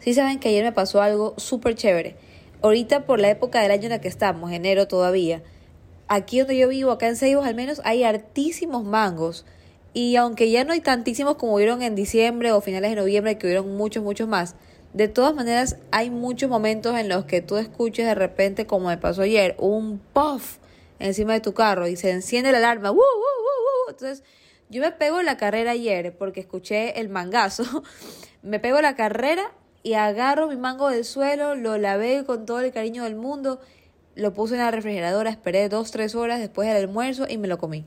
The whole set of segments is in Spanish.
Sí saben que ayer me pasó algo súper chévere. Ahorita por la época del año en la que estamos, enero todavía, aquí donde yo vivo, acá en Ceibos al menos, hay hartísimos mangos. Y aunque ya no hay tantísimos como hubieron en diciembre o finales de noviembre, que hubieron muchos, muchos más, de todas maneras hay muchos momentos en los que tú escuches de repente, como me pasó ayer, un puff encima de tu carro y se enciende la alarma. ¡Woo, Entonces yo me pego la carrera ayer porque escuché el mangazo. me pego la carrera y agarro mi mango del suelo, lo lavé con todo el cariño del mundo, lo puse en la refrigeradora, esperé dos, tres horas después del almuerzo y me lo comí.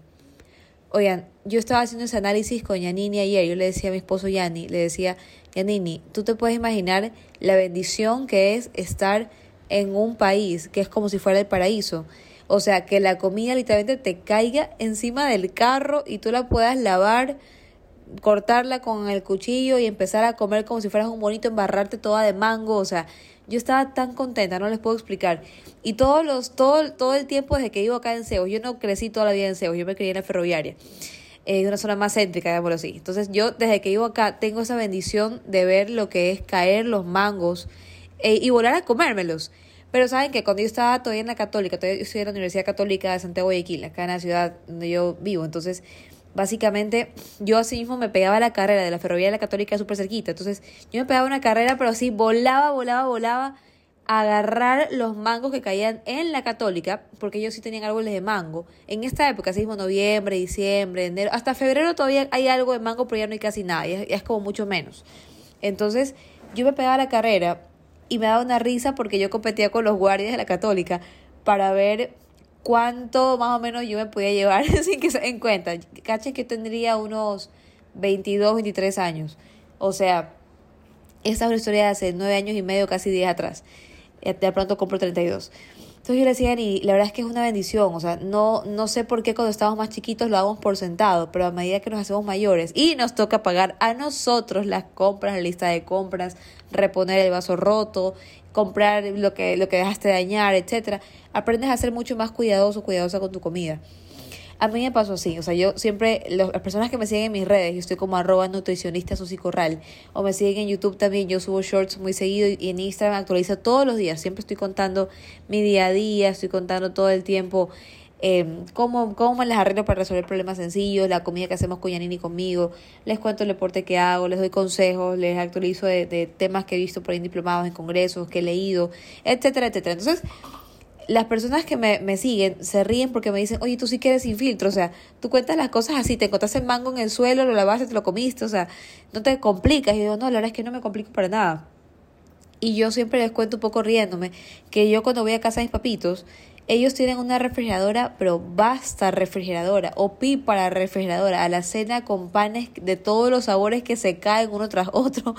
Oigan, yo estaba haciendo ese análisis con Yanini ayer, yo le decía a mi esposo Yanni, le decía, Yanini, tú te puedes imaginar la bendición que es estar en un país que es como si fuera el paraíso. O sea, que la comida literalmente te caiga encima del carro y tú la puedas lavar cortarla con el cuchillo y empezar a comer como si fueras un bonito, embarrarte toda de mango, o sea, yo estaba tan contenta, no les puedo explicar. Y todos los, todo, todo el tiempo desde que vivo acá en Ceos, yo no crecí toda la vida en Ceos, yo me crié en la ferroviaria, en una zona más céntrica, digámoslo así. Entonces yo desde que vivo acá tengo esa bendición de ver lo que es caer los mangos eh, y volar a comérmelos. Pero saben que cuando yo estaba todavía en la católica, todavía yo estoy en la Universidad Católica de Santiago de Guayaquil, acá en la ciudad donde yo vivo, entonces básicamente yo así mismo me pegaba la carrera de la ferrovía de la católica súper cerquita. Entonces yo me pegaba una carrera, pero así volaba, volaba, volaba a agarrar los mangos que caían en la católica, porque ellos sí tenían árboles de mango. En esta época, así mismo noviembre, diciembre, enero, hasta febrero todavía hay algo de mango, pero ya no hay casi nada, ya, es como mucho menos. Entonces yo me pegaba la carrera y me daba una risa porque yo competía con los guardias de la católica para ver cuánto más o menos yo me podía llevar sin que se den cuenta. Caché que tendría unos 22, 23 años. O sea, esa es una historia de hace 9 años y medio, casi 10 atrás. De pronto compro 32. Entonces yo le decía, y la verdad es que es una bendición, o sea, no, no sé por qué cuando estábamos más chiquitos lo damos por sentado, pero a medida que nos hacemos mayores y nos toca pagar a nosotros las compras, la lista de compras, reponer el vaso roto, comprar lo que, lo que dejaste dañar, etcétera, aprendes a ser mucho más cuidadoso, cuidadosa con tu comida. A mí me pasó así, o sea, yo siempre, las personas que me siguen en mis redes, yo estoy como arroba nutricionista Corral, o me siguen en YouTube también, yo subo shorts muy seguido y en Instagram actualizo todos los días, siempre estoy contando mi día a día, estoy contando todo el tiempo eh, cómo, cómo me las arreglo para resolver problemas sencillos, la comida que hacemos con Yanini conmigo, les cuento el deporte que hago, les doy consejos, les actualizo de, de temas que he visto por ahí en diplomados, en congresos, que he leído, etcétera, etcétera. Entonces, las personas que me, me, siguen se ríen porque me dicen, oye, tú sí quieres sin filtro, o sea, tú cuentas las cosas así, te encontraste el mango en el suelo, lo lavaste, te lo comiste, o sea, no te complicas. Y yo digo, no, la verdad es que no me complico para nada. Y yo siempre les cuento un poco riéndome que yo cuando voy a casa de mis papitos, ellos tienen una refrigeradora, pero basta refrigeradora o para refrigeradora a la cena con panes de todos los sabores que se caen uno tras otro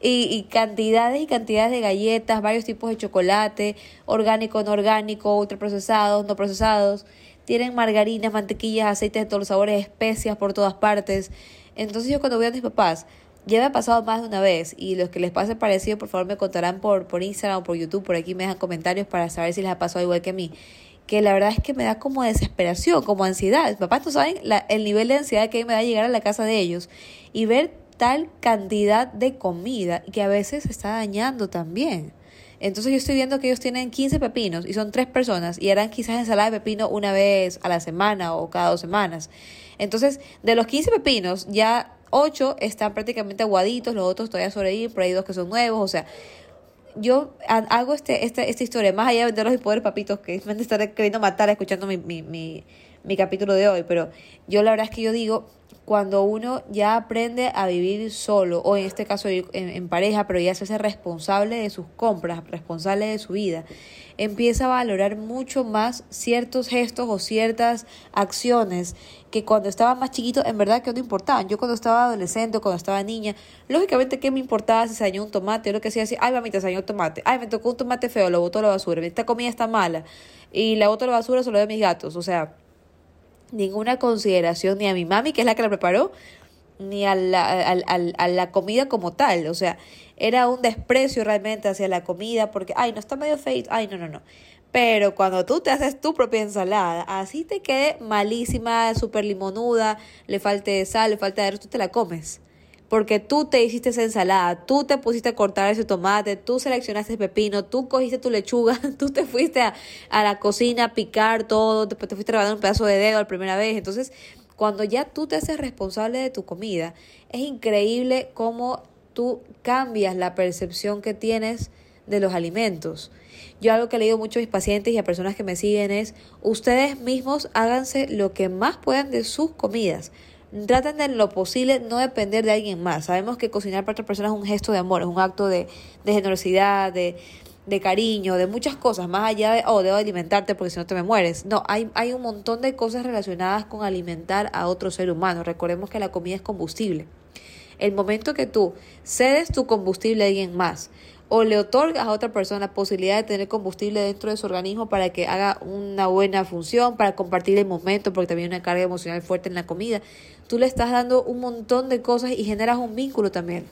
y, y cantidades y cantidades de galletas, varios tipos de chocolate, orgánico, no orgánico, ultraprocesados, no procesados. Tienen margarinas, mantequillas, aceites de todos los sabores, especias por todas partes. Entonces yo cuando voy a mis papás, ya me ha pasado más de una vez y los que les pase parecido, por favor me contarán por, por Instagram o por YouTube, por aquí me dejan comentarios para saber si les ha pasado igual que a mí. Que la verdad es que me da como desesperación, como ansiedad. Papás, ¿tú saben el nivel de ansiedad que me da llegar a la casa de ellos y ver tal cantidad de comida que a veces se está dañando también? Entonces yo estoy viendo que ellos tienen 15 pepinos y son tres personas y harán quizás ensalada de pepino una vez a la semana o cada dos semanas. Entonces, de los 15 pepinos, ya ocho están prácticamente aguaditos, los otros todavía sobreviven, pero hay dos que son nuevos, o sea, yo hago este, este, esta historia, más allá de venderlos y poder papitos que me estar queriendo matar escuchando mi, mi, mi, mi capítulo de hoy, pero yo la verdad es que yo digo, cuando uno ya aprende a vivir solo, o en este caso en, pareja, pero ya se hace responsable de sus compras, responsable de su vida, empieza a valorar mucho más ciertos gestos o ciertas acciones que cuando estaba más chiquito en verdad que no importaban. Yo cuando estaba adolescente o cuando estaba niña, lógicamente ¿qué me importaba si se dañó un tomate? Yo lo que hacía ay mamita, se dañó un tomate, ay me tocó un tomate feo, lo boto a la basura, esta comida está mala y la boto a la basura solo de mis gatos, o sea ninguna consideración ni a mi mami, que es la que la preparó, ni a la, a, la comida como tal. O sea, era un desprecio realmente hacia la comida porque, ay, no está medio feito, ay, no, no, no. Pero cuando tú te haces tu propia ensalada, así te quede malísima, súper limonuda, le falte sal, le falta de tú te la comes. Porque tú te hiciste esa ensalada, tú te pusiste a cortar ese tomate, tú seleccionaste el pepino, tú cogiste tu lechuga, tú te fuiste a, la cocina a picar todo, después te fuiste a un pedazo de dedo la primera vez. Entonces, cuando ya tú te haces responsable de tu comida, es increíble cómo tú cambias la percepción que tienes de los alimentos. Yo algo que le digo mucho a mis pacientes y a personas que me siguen es, ustedes mismos háganse lo que más puedan de sus comidas. Traten de lo posible no depender de alguien más. Sabemos que cocinar para otra persona es un gesto de amor, es un acto de, de generosidad, de, de cariño, de muchas cosas, más allá de, oh, debo alimentarte porque si no te me mueres. No, hay, hay un montón de cosas relacionadas con alimentar a otro ser humano. Recordemos que la comida es combustible. El momento que tú cedes tu combustible a alguien más, o le otorgas a otra persona la posibilidad de tener combustible dentro de su organismo para que haga una buena función, para compartir el momento, porque también hay una carga emocional fuerte en la comida, tú le estás dando un montón de cosas y generas un vínculo también.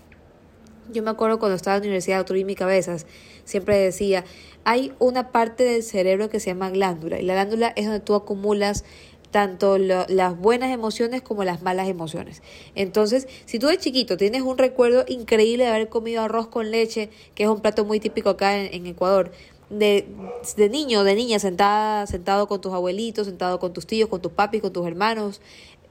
Yo me acuerdo cuando estaba en la Universidad de mi Cabezas, siempre decía, hay una parte del cerebro que se llama glándula, y la glándula es donde tú acumulas tanto las buenas emociones como las malas emociones. Entonces, si tú de chiquito tienes un recuerdo increíble de haber comido arroz con leche, que es un plato muy típico acá en, Ecuador, de, de, niño, de niña, sentada, sentado con tus abuelitos, sentado con tus tíos, con tus papis, con tus hermanos,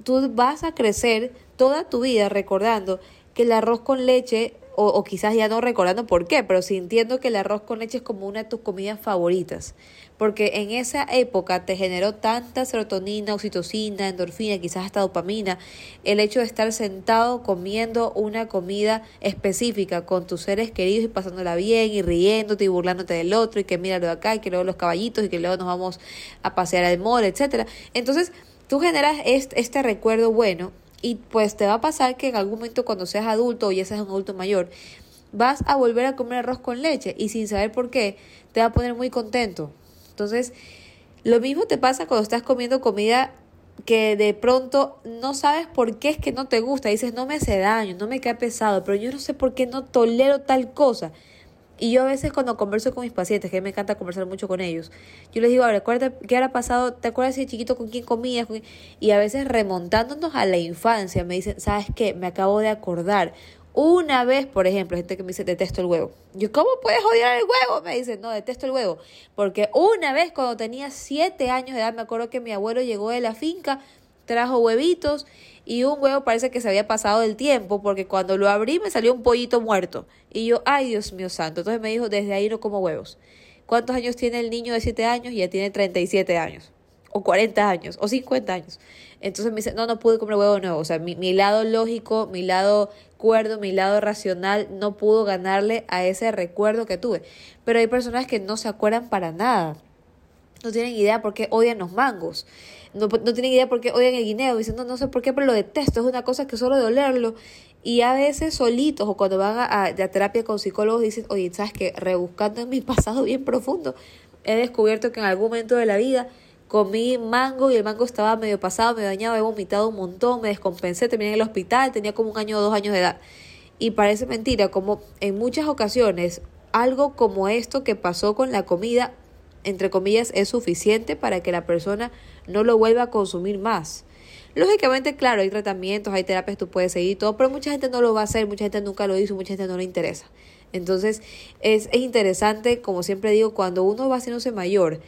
tú vas a crecer toda tu vida recordando que el arroz con leche o, o, quizás ya no recordando por qué, pero sintiendo que el arroz con leche es como una de tus comidas favoritas porque en esa época te generó tanta serotonina, oxitocina, endorfina, quizás hasta dopamina, el hecho de estar sentado comiendo una comida específica con tus seres queridos y pasándola bien y riéndote y burlándote del otro y que mira lo de acá y que luego los caballitos y que luego nos vamos a pasear al mall, etcétera. Entonces, tú generas este, este recuerdo bueno y pues te va a pasar que en algún momento cuando seas adulto o ya seas un adulto mayor, vas a volver a comer arroz con leche y sin saber por qué, te va a poner muy contento entonces, lo mismo te pasa cuando estás comiendo comida que de pronto no sabes por qué es que no te gusta. Dices, no me hace daño, no me cae pesado, pero yo no sé por qué no tolero tal cosa. Y yo a veces cuando converso con mis pacientes, que me encanta conversar mucho con ellos, yo les digo, a ver, acuérdate qué ha pasado, ¿te acuerdas de chiquito con quién comías? Y a veces remontándonos a la infancia, me dicen, ¿sabes qué? Me acabo de acordar. Una vez, por ejemplo, gente que me dice, detesto el huevo. Yo, ¿cómo puedes odiar el huevo? Me dicen, no, detesto el huevo. Porque una vez cuando tenía siete años de edad, me acuerdo que mi abuelo llegó de la finca, trajo huevitos y un huevo parece que se había pasado del tiempo porque cuando lo abrí me salió un pollito muerto. Y yo, ay Dios mío santo. Entonces me dijo, desde ahí no como huevos. ¿Cuántos años tiene el niño de siete años? Y ya tiene 37 años. O 40 años. O 50 años. Entonces me dice, no, no pude comer huevo nuevo. O sea, mi, mi lado lógico, mi lado cuerdo, mi lado racional no pudo ganarle a ese recuerdo que tuve. Pero hay personas que no se acuerdan para nada. No tienen idea por qué odian los mangos. No, no tienen idea por qué odian el guineo. Dicen, no, sé por qué, pero lo detesto. Es una cosa que solo de olerlo. Y a veces solitos o cuando van a, terapia con psicólogos dicen, oye, ¿sabes qué? Rebuscando en mi pasado bien profundo, he descubierto que en algún momento de la vida comí mango y el mango estaba medio pasado, medio dañado, he vomitado un montón, me descompensé, terminé en el hospital, tenía como un año o dos años de edad. Y parece mentira, como en muchas ocasiones algo como esto que pasó con la comida, entre comillas, es suficiente para que la persona no lo vuelva a consumir más. Lógicamente, claro, hay tratamientos, hay terapias, tú puedes seguir todo, pero mucha gente no lo va a hacer, mucha gente nunca lo hizo, mucha gente no le interesa. Entonces, es, es interesante, como siempre digo, cuando uno va haciéndose mayor,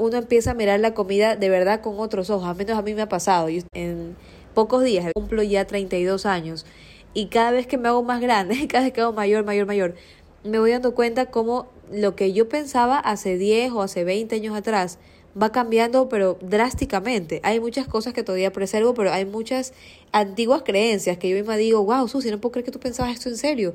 uno empieza a mirar la comida de verdad con otros ojos. Al menos a mí me ha pasado. Yo en pocos días cumplo ya 32 años y cada vez que me hago más grande, cada vez que hago mayor, mayor, mayor, me voy dando cuenta cómo lo que yo pensaba hace 10 o hace 20 años atrás va cambiando, pero drásticamente. Hay muchas cosas que todavía preservo, pero hay muchas antiguas creencias que yo misma digo, wow, Susi, no puedo creer que tú pensabas esto en serio.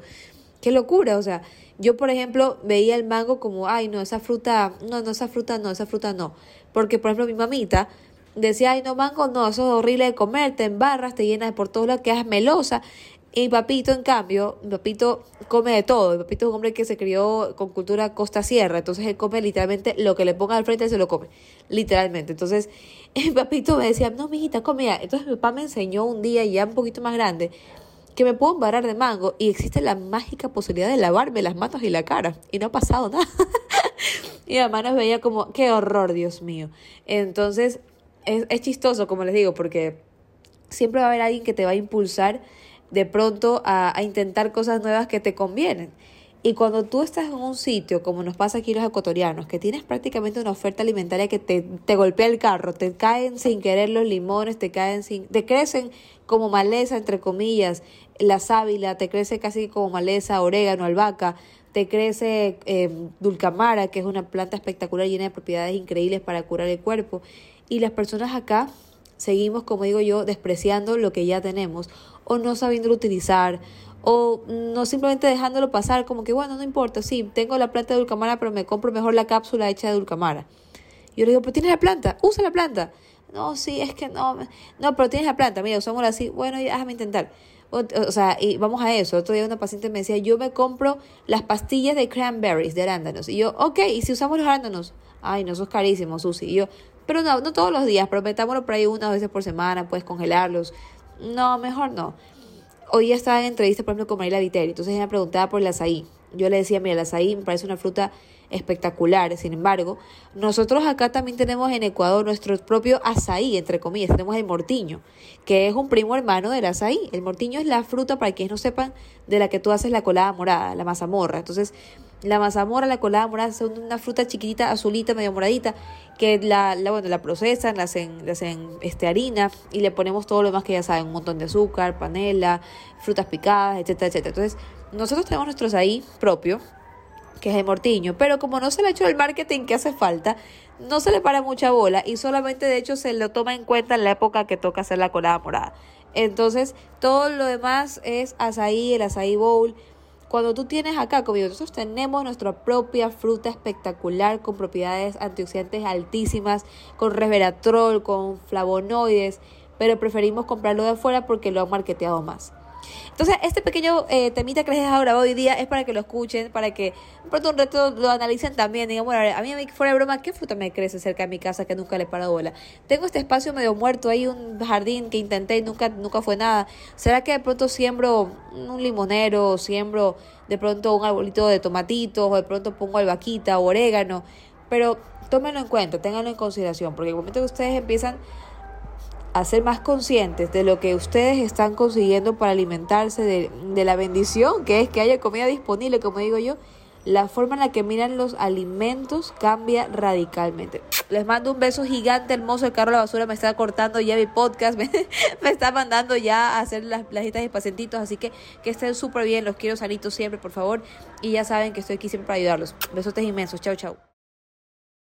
Qué locura, o sea, yo, por ejemplo, veía el mango como, ay, no, esa fruta, no, no, esa fruta no, esa fruta no. Porque, por ejemplo, mi mamita decía, ay, no, mango no, eso es horrible de comer, te embarras, te llenas por todo lo que es melosa. Y mi papito, en cambio, mi papito come de todo. Mi papito es un hombre que se crió con cultura costa-sierra. Entonces él come literalmente lo que le ponga al frente, se lo come. Literalmente. Entonces mi papito me decía, no, mijita, come ya. Entonces mi papá me enseñó un día, ya un poquito más grande, que me puedo embarrar de mango y existe la mágica posibilidad de lavarme las manos y la cara y no ha pasado nada. y mamá nos veía como, qué horror, Dios mío. Entonces, es, es chistoso, como les digo, porque siempre va a haber alguien que te va a impulsar de pronto a, a intentar cosas nuevas que te convienen. Y cuando tú estás en un sitio, como nos pasa aquí los ecuatorianos, que tienes prácticamente una oferta alimentaria que te, te golpea el carro, te caen sin querer los limones, te caen sin, te crecen como maleza, entre comillas, la sábila, te crece casi como maleza, orégano, albahaca, te crece eh, dulcamara, que es una planta espectacular llena de propiedades increíbles para curar el cuerpo. Y las personas acá seguimos, como digo yo, despreciando lo que ya tenemos o no sabiendo utilizar o no simplemente dejándolo pasar como que bueno, no importa, sí, tengo la planta de dulcamara, pero me compro mejor la cápsula hecha de dulcamara. Yo le digo, pero tienes la planta, usa la planta. No, sí, es que no, no, pero tienes la planta, mira, usámosla así, bueno, déjame intentar. O, sea, y vamos a eso. Otro día una paciente me decía, yo me compro las pastillas de cranberries, de arándanos. Y yo, ok, ¿y si usamos los arándanos? Ay, no, son carísimos, Susi. Y yo, pero no, no todos los días, pero metámoslo por ahí unas veces por semana, puedes congelarlos. No, mejor no hoy estaba en entrevista, por ejemplo, con Mariela Viteri, entonces ella me preguntaba por el azaí. Yo le decía, mira, el azaí me parece una fruta espectacular, sin embargo, nosotros acá también tenemos en Ecuador nuestro propio azaí, entre comillas, tenemos el mortiño, que es un primo hermano del azaí. El mortiño es la fruta, para quienes no sepan, de la que tú haces la colada morada, la mazamorra. Entonces, la mazamorra, la colada morada son una fruta chiquitita, azulita, medio moradita, que la, la, bueno, la procesan, la hacen, la hacen este, harina y le ponemos todo lo demás que ya saben, un montón de azúcar, panela, frutas picadas, etcétera, etcétera. Entonces, nosotros tenemos nuestros ahí propio, que es el mortiño, pero como no se le ha hecho el marketing que hace falta, no se le para mucha bola y solamente de hecho se lo toma en cuenta en la época que toca hacer la colada morada. Entonces, todo lo demás es azaí, el azaí bowl, cuando tú tienes acá, como nosotros tenemos nuestra propia fruta espectacular con propiedades antioxidantes altísimas, con resveratrol, con flavonoides, pero preferimos comprarlo de afuera porque lo han marketeado más. Entonces, este pequeño eh, temita que les he dejado grabado hoy día es para que lo escuchen, para que pronto un reto lo analicen también. Digan, bueno, a mí fuera de broma, ¿qué fruta me crece cerca de mi casa que nunca le paro bola? Tengo este espacio medio muerto, hay un jardín que intenté y nunca, nunca fue nada. ¿Será que de pronto siembro un limonero, siembro de pronto un arbolito de tomatitos, o de pronto pongo albaquita o orégano? Pero tómenlo en cuenta, ténganlo en consideración, porque el momento que ustedes empiezan a ser más conscientes de lo que ustedes están consiguiendo para alimentarse de, de, la bendición que es que haya comida disponible, como digo yo, la forma en la que miran los alimentos cambia radicalmente. Les mando un beso gigante, hermoso. El carro de la basura me está cortando ya mi podcast, me, está mandando ya a hacer las plajitas y pacientitos. Así que que estén súper bien, los quiero sanitos siempre, por favor. Y ya saben que estoy aquí siempre para ayudarlos. Besotes inmensos. Chao, chao.